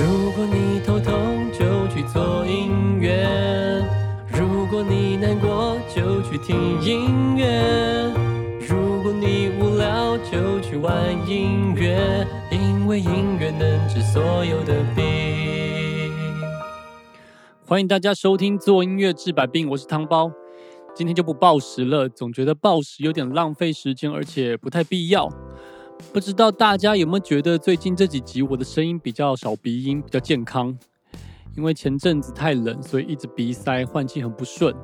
如果你头痛就去做音乐，如果你难过就去听音乐，如果你无聊就去玩音乐，因为音乐能治所有的病。欢迎大家收听《做音乐治百病》，我是汤包。今天就不暴食了，总觉得暴食有点浪费时间，而且不太必要。不知道大家有没有觉得最近这几集我的声音比较少鼻音，比较健康？因为前阵子太冷，所以一直鼻塞，换气很不顺，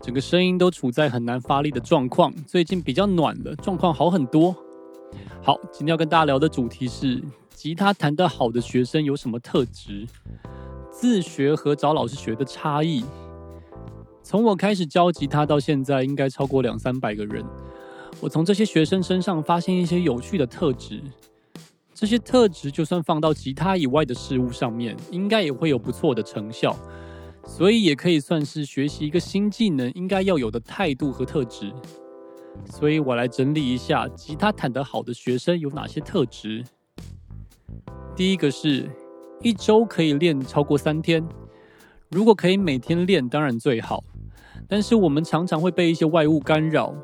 整个声音都处在很难发力的状况。最近比较暖了，状况好很多。好，今天要跟大家聊的主题是吉他弹得好的学生有什么特质？自学和找老师学的差异。从我开始教吉他到现在，应该超过两三百个人。我从这些学生身上发现一些有趣的特质，这些特质就算放到吉他以外的事物上面，应该也会有不错的成效。所以也可以算是学习一个新技能应该要有的态度和特质。所以我来整理一下吉他弹得好的学生有哪些特质。第一个是一周可以练超过三天，如果可以每天练，当然最好。但是我们常常会被一些外物干扰。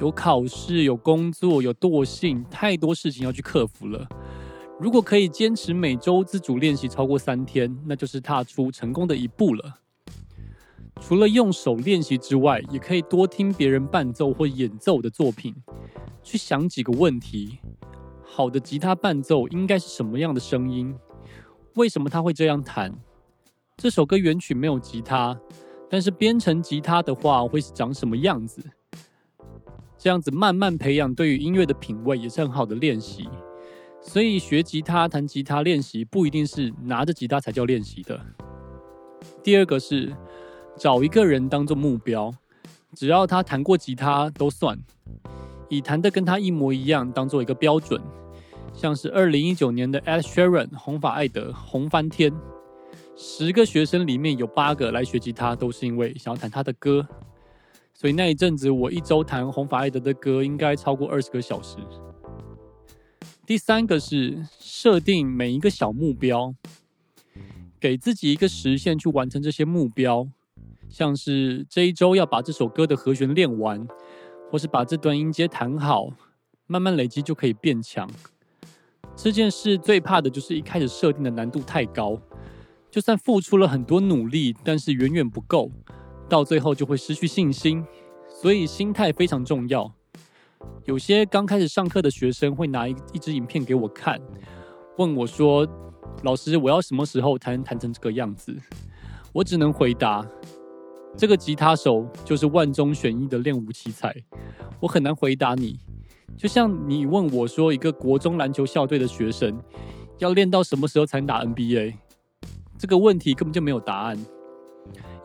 有考试，有工作，有惰性，太多事情要去克服了。如果可以坚持每周自主练习超过三天，那就是踏出成功的一步了。除了用手练习之外，也可以多听别人伴奏或演奏的作品，去想几个问题：好的吉他伴奏应该是什么样的声音？为什么他会这样弹？这首歌原曲没有吉他，但是编成吉他的话会是长什么样子？这样子慢慢培养对于音乐的品味，也是很好的练习。所以学吉他、弹吉他练习，不一定是拿着吉他才叫练习的。第二个是找一个人当做目标，只要他弹过吉他都算，以弹的跟他一模一样当做一个标准。像是二零一九年的 Ed Sheeran 红发爱德红翻天，十个学生里面有八个来学吉他，都是因为想要弹他的歌。所以那一阵子，我一周弹红发爱德的歌应该超过二十个小时。第三个是设定每一个小目标，给自己一个时限去完成这些目标，像是这一周要把这首歌的和弦练完，或是把这段音阶弹好，慢慢累积就可以变强。这件事最怕的就是一开始设定的难度太高，就算付出了很多努力，但是远远不够。到最后就会失去信心，所以心态非常重要。有些刚开始上课的学生会拿一一支影片给我看，问我说：“老师，我要什么时候才能弹成这个样子？”我只能回答：“这个吉他手就是万中选一的练武奇才。”我很难回答你，就像你问我说：“一个国中篮球校队的学生要练到什么时候才能打 NBA？” 这个问题根本就没有答案。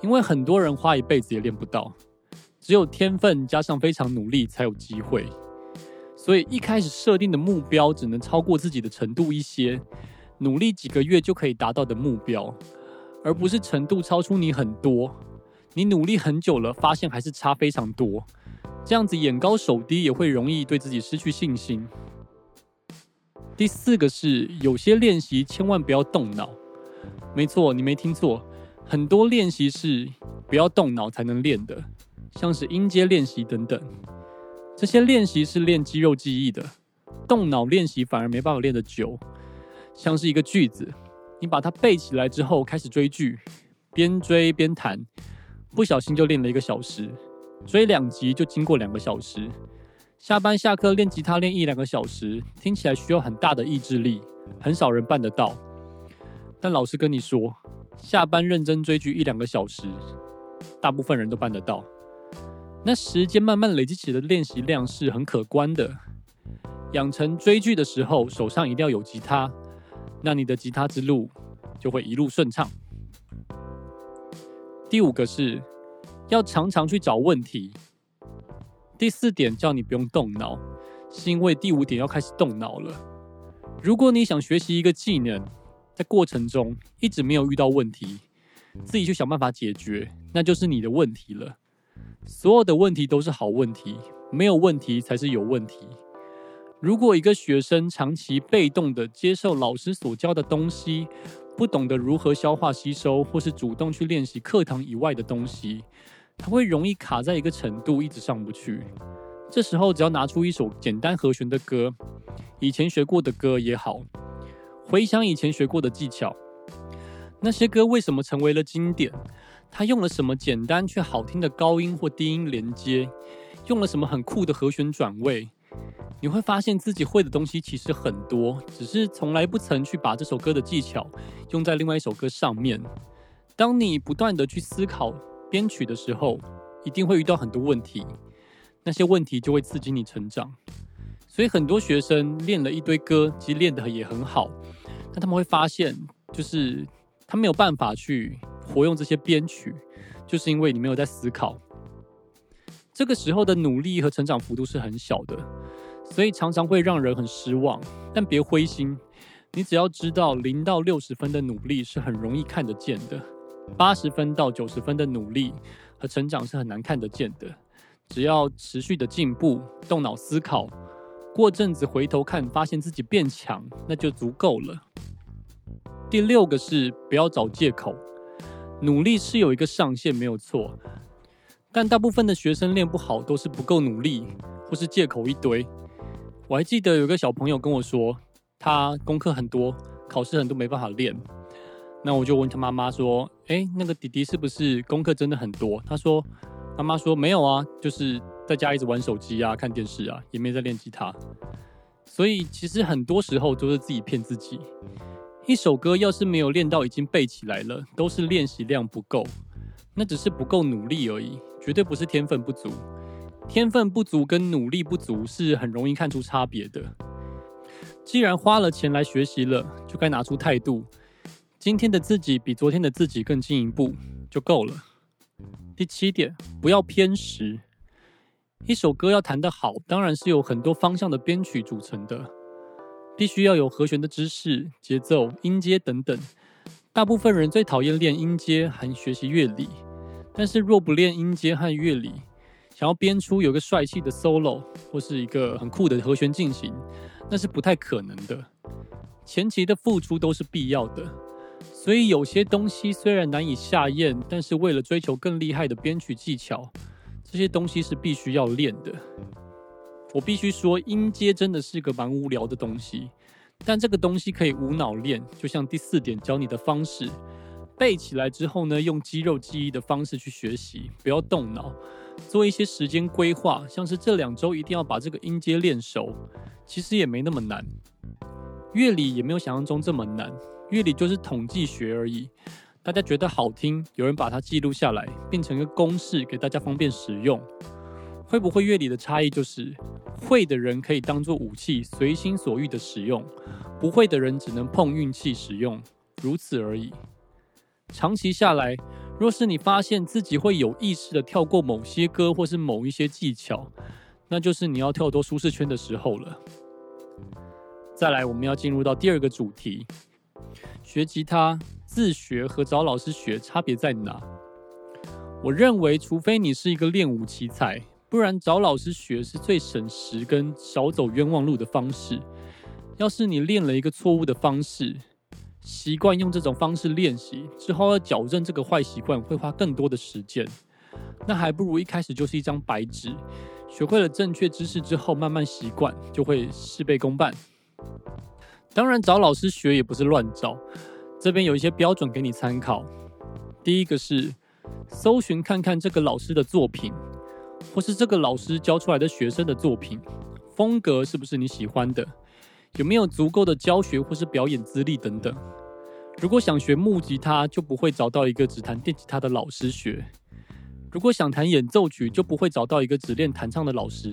因为很多人花一辈子也练不到，只有天分加上非常努力才有机会。所以一开始设定的目标只能超过自己的程度一些，努力几个月就可以达到的目标，而不是程度超出你很多。你努力很久了，发现还是差非常多，这样子眼高手低也会容易对自己失去信心。第四个是有些练习千万不要动脑。没错，你没听错。很多练习是不要动脑才能练的，像是音阶练习等等。这些练习是练肌肉记忆的，动脑练习反而没办法练得久。像是一个句子，你把它背起来之后开始追剧，边追边弹，不小心就练了一个小时。追两集就经过两个小时。下班下课练吉他练一两个小时，听起来需要很大的意志力，很少人办得到。但老师跟你说。下班认真追剧一两个小时，大部分人都办得到。那时间慢慢累积起的练习量是很可观的。养成追剧的时候，手上一定要有吉他，那你的吉他之路就会一路顺畅。第五个是要常常去找问题。第四点叫你不用动脑，是因为第五点要开始动脑了。如果你想学习一个技能，在过程中一直没有遇到问题，自己去想办法解决，那就是你的问题了。所有的问题都是好问题，没有问题才是有问题。如果一个学生长期被动的接受老师所教的东西，不懂得如何消化吸收，或是主动去练习课堂以外的东西，他会容易卡在一个程度，一直上不去。这时候，只要拿出一首简单和弦的歌，以前学过的歌也好，回想以前学过的技巧，那些歌为什么成为了经典？他用了什么简单却好听的高音或低音连接？用了什么很酷的和弦转位？你会发现自己会的东西其实很多，只是从来不曾去把这首歌的技巧用在另外一首歌上面。当你不断的去思考编曲的时候，一定会遇到很多问题，那些问题就会刺激你成长。所以很多学生练了一堆歌，其实练得也很好，但他们会发现，就是他没有办法去活用这些编曲，就是因为你没有在思考。这个时候的努力和成长幅度是很小的。所以常常会让人很失望，但别灰心，你只要知道零到六十分的努力是很容易看得见的，八十分到九十分的努力和成长是很难看得见的。只要持续的进步，动脑思考，过阵子回头看，发现自己变强，那就足够了。第六个是不要找借口，努力是有一个上限，没有错，但大部分的学生练不好都是不够努力，或是借口一堆。我还记得有个小朋友跟我说，他功课很多，考试很多没办法练。那我就问他妈妈说：“哎，那个弟弟是不是功课真的很多？”他说：“妈妈说没有啊，就是在家一直玩手机啊，看电视啊，也没在练吉他。”所以其实很多时候都是自己骗自己。一首歌要是没有练到已经背起来了，都是练习量不够，那只是不够努力而已，绝对不是天分不足。天分不足跟努力不足是很容易看出差别的。既然花了钱来学习了，就该拿出态度。今天的自己比昨天的自己更进一步就够了。第七点，不要偏食。一首歌要弹得好，当然是有很多方向的编曲组成的，必须要有和弦的知识、节奏、音阶等等。大部分人最讨厌练音阶和学习乐理，但是若不练音阶和乐理，想要编出有个帅气的 solo 或是一个很酷的和弦进行，那是不太可能的。前期的付出都是必要的，所以有些东西虽然难以下咽，但是为了追求更厉害的编曲技巧，这些东西是必须要练的。我必须说，音阶真的是个蛮无聊的东西，但这个东西可以无脑练，就像第四点教你的方式，背起来之后呢，用肌肉记忆的方式去学习，不要动脑。做一些时间规划，像是这两周一定要把这个音阶练熟，其实也没那么难。乐理也没有想象中这么难，乐理就是统计学而已。大家觉得好听，有人把它记录下来，变成一个公式给大家方便使用。会不会乐理的差异就是，会的人可以当做武器，随心所欲的使用；不会的人只能碰运气使用，如此而已。长期下来。若是你发现自己会有意识的跳过某些歌或是某一些技巧，那就是你要跳脱舒适圈的时候了。再来，我们要进入到第二个主题：学吉他自学和找老师学差别在哪？我认为，除非你是一个练武奇才，不然找老师学是最省时跟少走冤枉路的方式。要是你练了一个错误的方式，习惯用这种方式练习之后，要矫正这个坏习惯会花更多的时间。那还不如一开始就是一张白纸，学会了正确知识之后，慢慢习惯就会事倍功半。当然，找老师学也不是乱找，这边有一些标准给你参考。第一个是搜寻看看这个老师的作品，或是这个老师教出来的学生的作品，风格是不是你喜欢的。有没有足够的教学或是表演资历等等？如果想学木吉他，就不会找到一个只弹电吉他的老师学；如果想弹演奏曲，就不会找到一个只练弹唱的老师；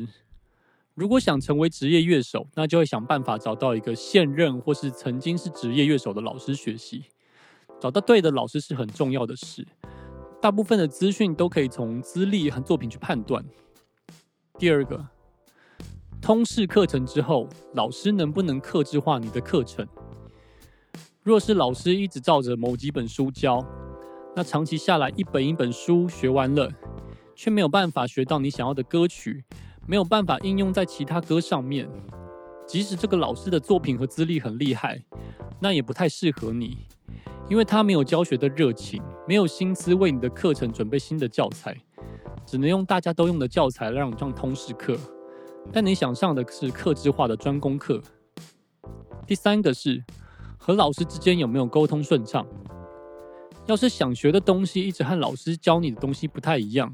如果想成为职业乐手，那就会想办法找到一个现任或是曾经是职业乐手的老师学习。找到对的老师是很重要的事。大部分的资讯都可以从资历和作品去判断。第二个。通识课程之后，老师能不能克制化你的课程？若是老师一直照着某几本书教，那长期下来，一本一本书学完了，却没有办法学到你想要的歌曲，没有办法应用在其他歌上面。即使这个老师的作品和资历很厉害，那也不太适合你，因为他没有教学的热情，没有心思为你的课程准备新的教材，只能用大家都用的教材让你上通识课。但你想上的是克制化的专攻课。第三个是和老师之间有没有沟通顺畅。要是想学的东西一直和老师教你的东西不太一样，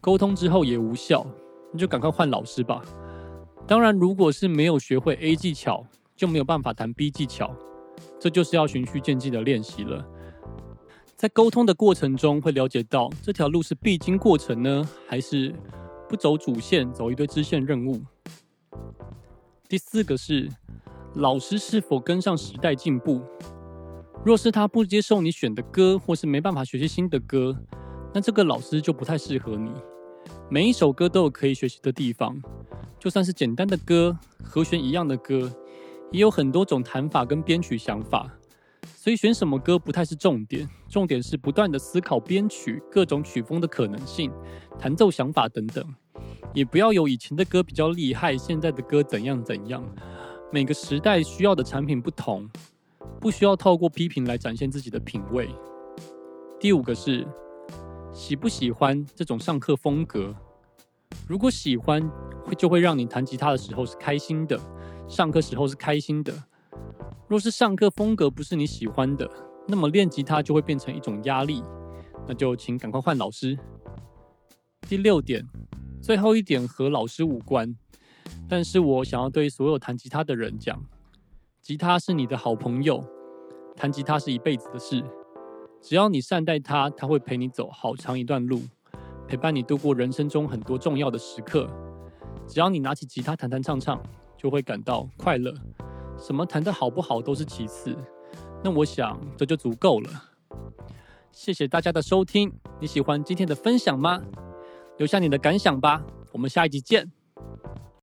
沟通之后也无效，你就赶快换老师吧。当然，如果是没有学会 A 技巧，就没有办法谈 B 技巧，这就是要循序渐进的练习了。在沟通的过程中，会了解到这条路是必经过程呢，还是不走主线，走一堆支线任务。第四个是老师是否跟上时代进步。若是他不接受你选的歌，或是没办法学习新的歌，那这个老师就不太适合你。每一首歌都有可以学习的地方，就算是简单的歌，和弦一样的歌，也有很多种弹法跟编曲想法。所以选什么歌不太是重点，重点是不断的思考编曲、各种曲风的可能性、弹奏想法等等。也不要有以前的歌比较厉害，现在的歌怎样怎样。每个时代需要的产品不同。不需要透过批评来展现自己的品味。第五个是喜不喜欢这种上课风格。如果喜欢，会就会让你弹吉他的时候是开心的，上课时候是开心的。若是上课风格不是你喜欢的，那么练吉他就会变成一种压力。那就请赶快换老师。第六点，最后一点和老师无关，但是我想要对所有弹吉他的人讲。吉他是你的好朋友，弹吉他是一辈子的事。只要你善待它，它会陪你走好长一段路，陪伴你度过人生中很多重要的时刻。只要你拿起吉他弹弹唱唱，就会感到快乐。什么弹得好不好都是其次，那我想这就足够了。谢谢大家的收听，你喜欢今天的分享吗？留下你的感想吧，我们下一集见。